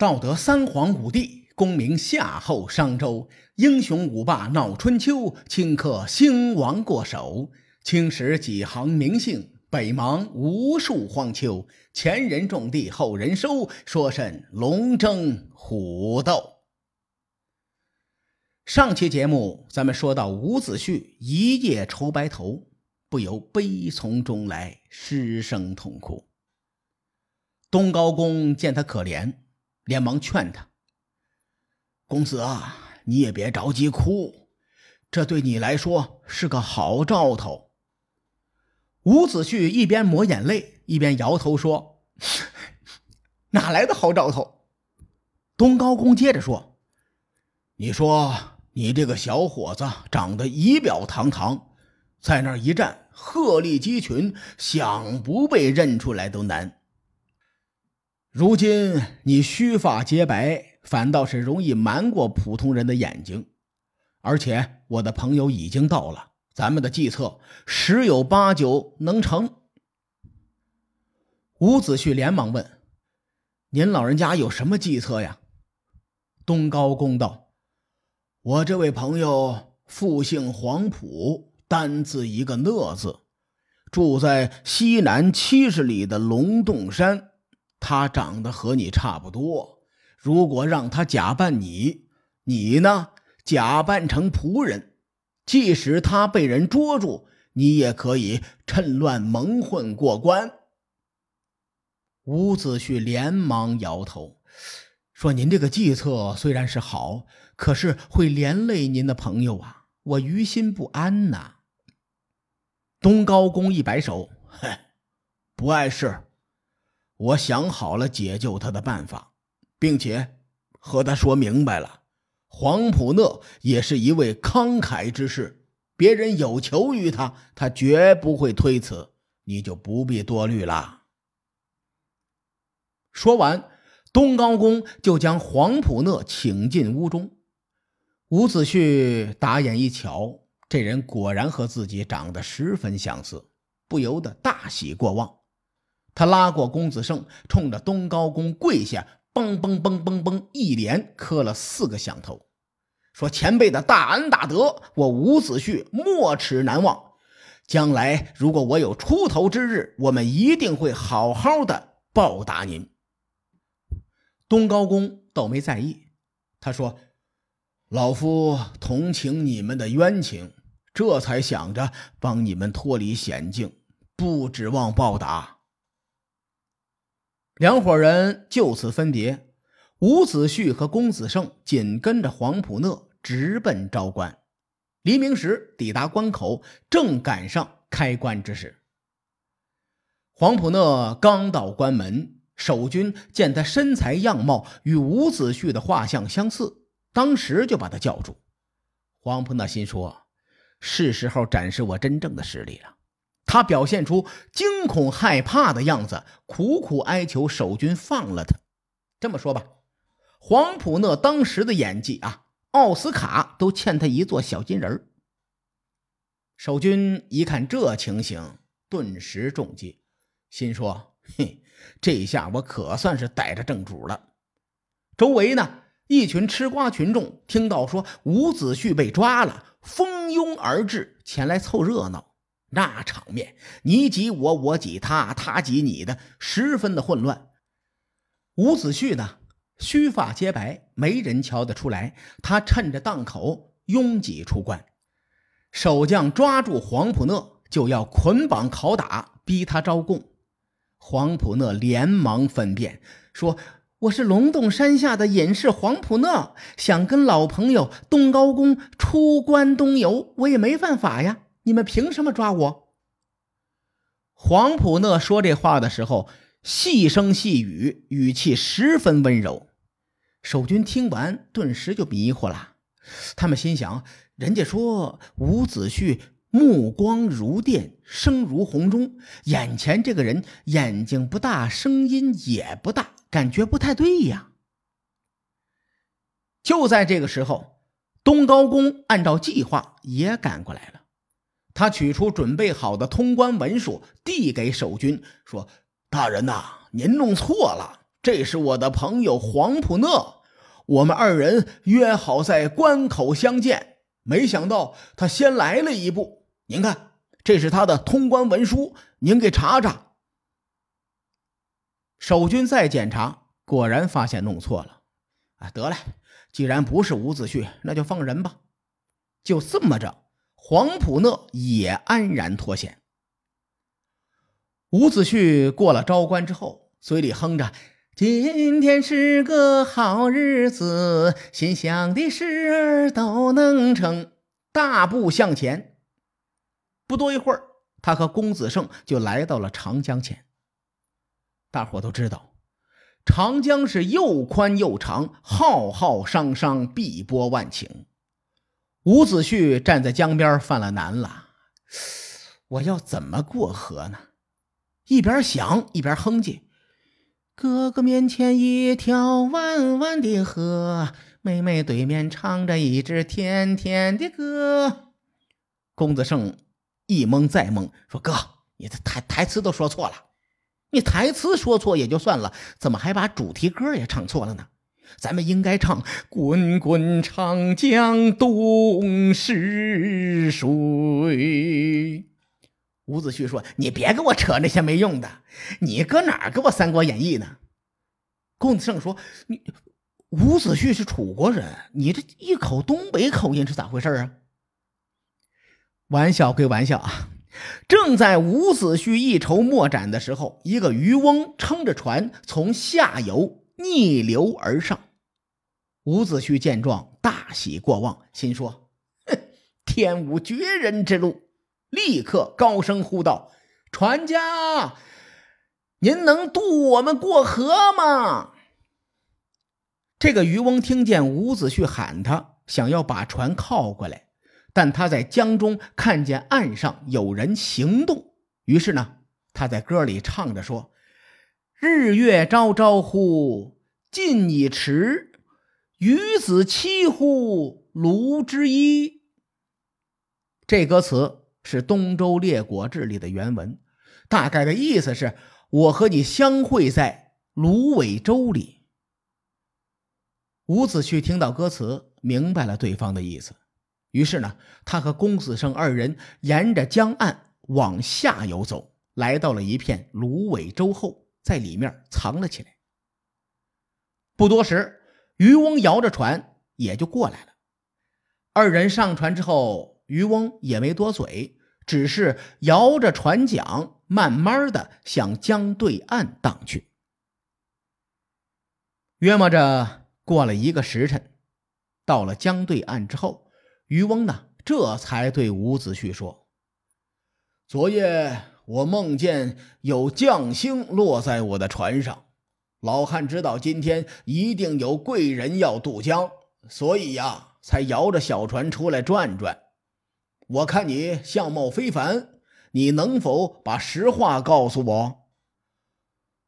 道德三皇五帝，功名夏后商周，英雄五霸闹春秋，顷刻兴亡过手。青史几行名姓，北邙无数荒丘。前人种地，后人收，说甚龙争虎斗？上期节目咱们说到伍子胥一夜愁白头，不由悲从中来，失声痛哭。东高公见他可怜。连忙劝他：“公子啊，你也别着急哭，这对你来说是个好兆头。”伍子胥一边抹眼泪，一边摇头说：“ 哪来的好兆头？”东高公接着说：“你说你这个小伙子长得仪表堂堂，在那儿一站，鹤立鸡群，想不被认出来都难。”如今你须发洁白，反倒是容易瞒过普通人的眼睛。而且我的朋友已经到了，咱们的计策十有八九能成。伍子胥连忙问：“您老人家有什么计策呀？”东高公道：“我这位朋友复姓黄埔，单字一个讷字，住在西南七十里的龙洞山。”他长得和你差不多，如果让他假扮你，你呢假扮成仆人，即使他被人捉住，你也可以趁乱蒙混过关。伍子胥连忙摇头，说：“您这个计策虽然是好，可是会连累您的朋友啊，我于心不安呐。”东高公一摆手：“哼，不碍事。”我想好了解救他的办法，并且和他说明白了。黄埔讷也是一位慷慨之士，别人有求于他，他绝不会推辞。你就不必多虑了。说完，东高公就将黄埔讷请进屋中。伍子胥打眼一瞧，这人果然和自己长得十分相似，不由得大喜过望。他拉过公子胜，冲着东高公跪下，嘣嘣嘣嘣嘣，一连磕了四个响头，说：“前辈的大恩大德，我伍子胥没齿难忘。将来如果我有出头之日，我们一定会好好的报答您。”东高公倒没在意，他说：“老夫同情你们的冤情，这才想着帮你们脱离险境，不指望报答。”两伙人就此分别，伍子胥和公子胜紧跟着黄埔讷直奔昭关。黎明时抵达关口，正赶上开关之时。黄埔讷刚到关门，守军见他身材样貌与伍子胥的画像相似，当时就把他叫住。黄埔讷心说：“是时候展示我真正的实力了。”他表现出惊恐害怕的样子，苦苦哀求守军放了他。这么说吧，黄埔讷当时的演技啊，奥斯卡都欠他一座小金人守军一看这情形，顿时中计，心说：“嘿，这下我可算是逮着正主了。”周围呢，一群吃瓜群众听到说伍子胥被抓了，蜂拥而至，前来凑热闹。那场面，你挤我，我挤他，他挤你的，十分的混乱。伍子胥呢，须发皆白，没人瞧得出来。他趁着档口拥挤出关，守将抓住黄埔讷，就要捆绑拷打，逼他招供。黄埔讷连忙分辨说：“我是龙洞山下的隐士黄埔讷，想跟老朋友东高公出关东游，我也没犯法呀。”你们凭什么抓我？黄埔讷说这话的时候，细声细语，语气十分温柔。守军听完，顿时就迷糊了。他们心想：人家说伍子胥目光如电，声如洪钟，眼前这个人眼睛不大，声音也不大，感觉不太对呀。就在这个时候，东高公按照计划也赶过来了。他取出准备好的通关文书，递给守军，说：“大人呐，您弄错了，这是我的朋友黄普讷，我们二人约好在关口相见，没想到他先来了一步。您看，这是他的通关文书，您给查查。”守军再检查，果然发现弄错了。啊，得了，既然不是伍子胥，那就放人吧。就这么着，黄普讷也安然脱险。伍子胥过了昭关之后，嘴里哼着：“今天是个好日子，心想的事儿都能成。”大步向前。不多一会儿，他和公子胜就来到了长江前。大伙都知道，长江是又宽又长，浩浩汤汤，碧波万顷。伍子胥站在江边犯了难了，我要怎么过河呢？一边想一边哼唧：“哥哥面前一条弯弯的河，妹妹对面唱着一支甜甜的歌。”公子胜一懵再懵，说：“哥，你的台台词都说错了。”你台词说错也就算了，怎么还把主题歌也唱错了呢？咱们应该唱“滚滚长江东逝水”。伍子胥说：“你别跟我扯那些没用的，你搁哪儿给我《三国演义》呢？”公子胜说：“你伍子胥是楚国人，你这一口东北口音是咋回事啊？”玩笑归玩笑啊。正在伍子胥一筹莫展的时候，一个渔翁撑着船从下游逆流而上。伍子胥见状，大喜过望，心说：“哼，天无绝人之路！”立刻高声呼道：“船家，您能渡我们过河吗？”这个渔翁听见伍子胥喊他，想要把船靠过来。但他在江中看见岸上有人行动，于是呢，他在歌里唱着说：“日月昭昭乎，近已迟；鱼子期乎，庐之一。”这歌词是《东周列国志》里的原文，大概的意思是：“我和你相会在芦苇洲里。”伍子胥听到歌词，明白了对方的意思。于是呢，他和公子胜二人沿着江岸往下游走，来到了一片芦苇洲后，在里面藏了起来。不多时，渔翁摇着船也就过来了。二人上船之后，渔翁也没多嘴，只是摇着船桨，慢慢的向江对岸荡去。约摸着过了一个时辰，到了江对岸之后。渔翁呢，这才对伍子胥说：“昨夜我梦见有将星落在我的船上，老汉知道今天一定有贵人要渡江，所以呀，才摇着小船出来转转。我看你相貌非凡，你能否把实话告诉我？”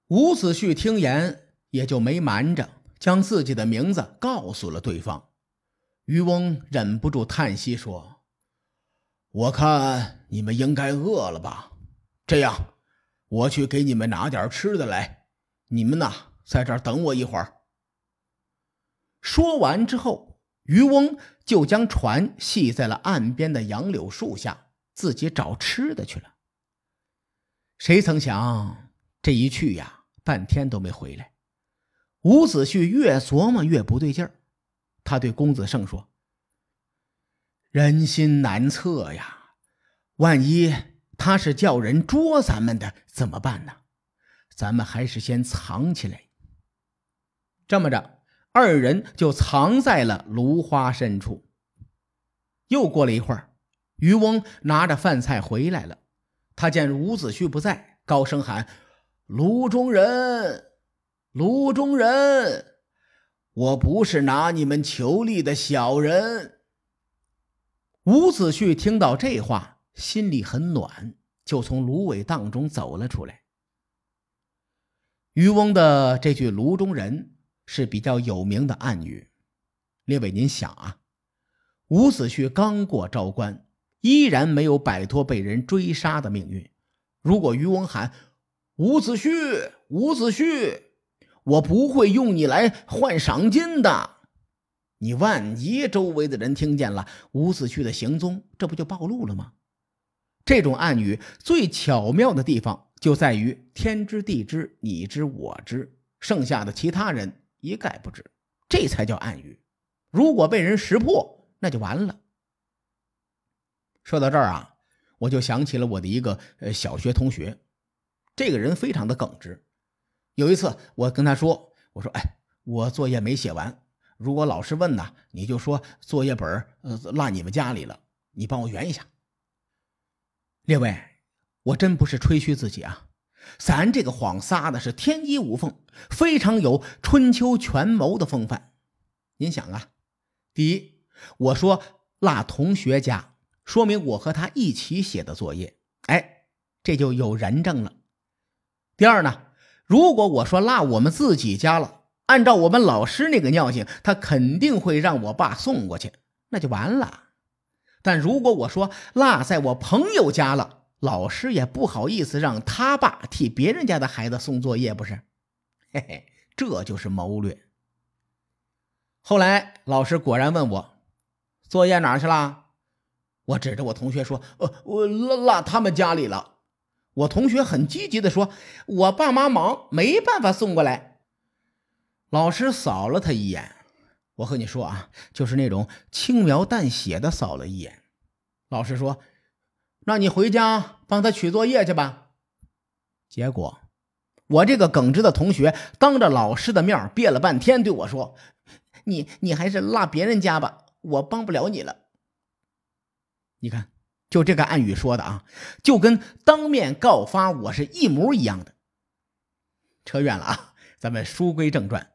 伍子胥听言，也就没瞒着，将自己的名字告诉了对方。渔翁忍不住叹息说：“我看你们应该饿了吧？这样，我去给你们拿点吃的来。你们呐，在这儿等我一会儿。”说完之后，渔翁就将船系在了岸边的杨柳树下，自己找吃的去了。谁曾想，这一去呀，半天都没回来。伍子胥越琢磨越不对劲儿。他对公子胜说：“人心难测呀，万一他是叫人捉咱们的，怎么办呢？咱们还是先藏起来。”这么着，二人就藏在了芦花深处。又过了一会儿，渔翁拿着饭菜回来了。他见伍子胥不在，高声喊：“炉中人，炉中人！”我不是拿你们求利的小人。伍子胥听到这话，心里很暖，就从芦苇荡中走了出来。渔翁的这句“炉中人”是比较有名的暗语。列位，您想啊，伍子胥刚过昭关，依然没有摆脱被人追杀的命运。如果渔翁喊“伍子胥，伍子胥”，我不会用你来换赏金的。你万一周围的人听见了伍子胥的行踪，这不就暴露了吗？这种暗语最巧妙的地方就在于天知地知，你知我知，剩下的其他人一概不知，这才叫暗语。如果被人识破，那就完了。说到这儿啊，我就想起了我的一个呃小学同学，这个人非常的耿直。有一次，我跟他说：“我说，哎，我作业没写完，如果老师问呢，你就说作业本呃落你们家里了，你帮我圆一下。”列位，我真不是吹嘘自己啊，咱这个谎撒的是天衣无缝，非常有春秋权谋的风范。您想啊，第一，我说落同学家。说明我和他一起写的作业，哎，这就有人证了。第二呢，如果我说落我们自己家了，按照我们老师那个尿性，他肯定会让我爸送过去，那就完了。但如果我说落在我朋友家了，老师也不好意思让他爸替别人家的孩子送作业，不是？嘿嘿，这就是谋略。后来老师果然问我，作业哪去了？我指着我同学说：“呃，我落落他们家里了。”我同学很积极的说：“我爸妈忙，没办法送过来。”老师扫了他一眼，我和你说啊，就是那种轻描淡写的扫了一眼。老师说：“让你回家帮他取作业去吧。”结果，我这个耿直的同学当着老师的面憋了半天，对我说：“你你还是落别人家吧，我帮不了你了。”你看，就这个暗语说的啊，就跟当面告发我是一模一样的。扯远了啊，咱们书归正传。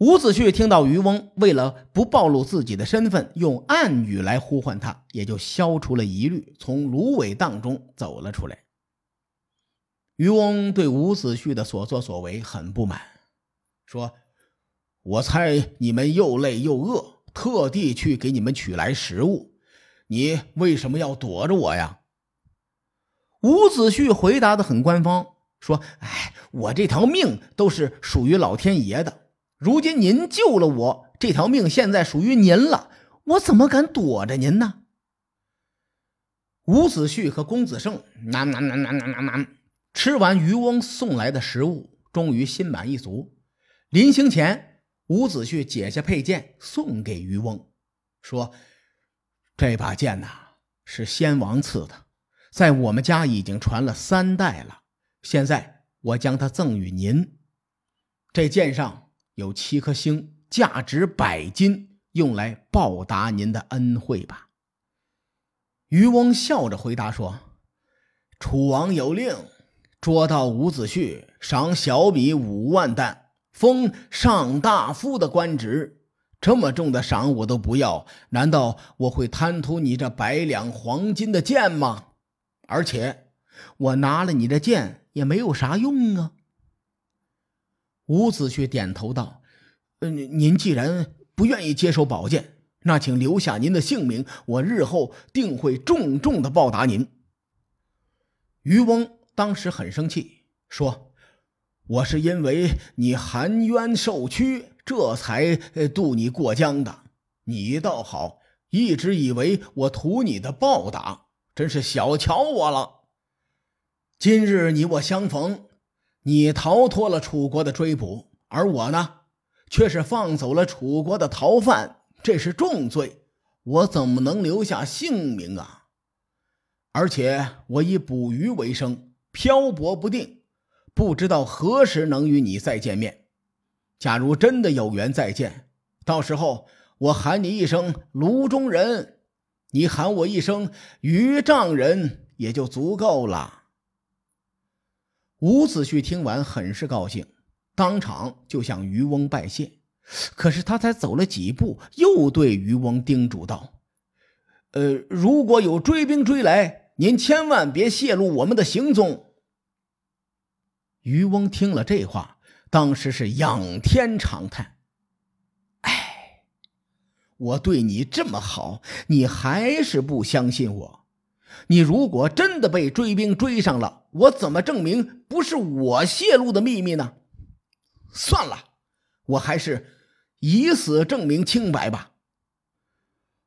伍子胥听到渔翁为了不暴露自己的身份，用暗语来呼唤他，也就消除了疑虑，从芦苇荡中走了出来。渔翁对伍子胥的所作所为很不满，说：“我猜你们又累又饿，特地去给你们取来食物。”你为什么要躲着我呀？伍子胥回答的很官方，说：“哎，我这条命都是属于老天爷的。如今您救了我，这条命现在属于您了，我怎么敢躲着您呢？”伍子胥和公子胜吃完渔翁送来的食物，终于心满意足。临行前，伍子胥解下佩剑送给渔翁，说。这把剑呐，是先王赐的，在我们家已经传了三代了。现在我将它赠与您。这剑上有七颗星，价值百金，用来报答您的恩惠吧。渔翁笑着回答说：“楚王有令，捉到伍子胥，赏小米五万担，封上大夫的官职。”这么重的赏我都不要，难道我会贪图你这百两黄金的剑吗？而且我拿了你的剑也没有啥用啊。伍子胥点头道：“嗯，您既然不愿意接受宝剑，那请留下您的姓名，我日后定会重重的报答您。”渔翁当时很生气，说：“我是因为你含冤受屈。”这才渡你过江的，你倒好，一直以为我图你的报答，真是小瞧我了。今日你我相逢，你逃脱了楚国的追捕，而我呢，却是放走了楚国的逃犯，这是重罪，我怎么能留下性命啊？而且我以捕鱼为生，漂泊不定，不知道何时能与你再见面。假如真的有缘再见，到时候我喊你一声卢中人，你喊我一声渔丈人，也就足够了。伍子胥听完很是高兴，当场就向渔翁拜谢。可是他才走了几步，又对渔翁叮嘱道：“呃，如果有追兵追来，您千万别泄露我们的行踪。”渔翁听了这话。当时是仰天长叹：“哎，我对你这么好，你还是不相信我。你如果真的被追兵追上了，我怎么证明不是我泄露的秘密呢？算了，我还是以死证明清白吧。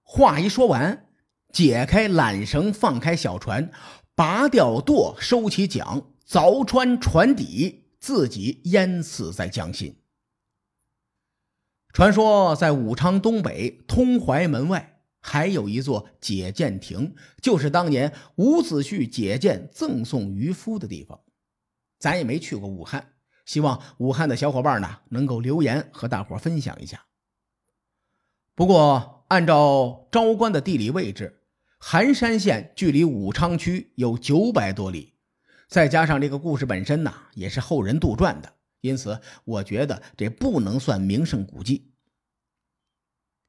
话一说完，解开缆绳，放开小船，拔掉舵，收起桨，凿穿船底，自己淹死在江心。传说在武昌东北通淮门外还有一座解剑亭，就是当年伍子胥解剑赠送渔夫的地方。咱也没去过武汉，希望武汉的小伙伴呢能够留言和大伙分享一下。不过，按照昭关的地理位置，含山县距离武昌区有九百多里，再加上这个故事本身呢也是后人杜撰的。因此，我觉得这不能算名胜古迹。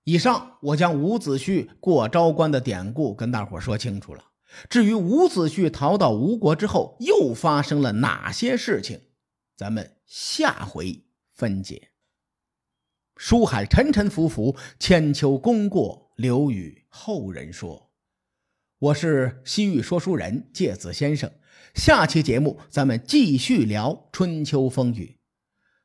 以上，我将伍子胥过昭关的典故跟大伙说清楚了。至于伍子胥逃到吴国之后又发生了哪些事情，咱们下回分解。书海沉沉浮浮，千秋功过留与后人说。我是西域说书人介子先生，下期节目咱们继续聊春秋风雨。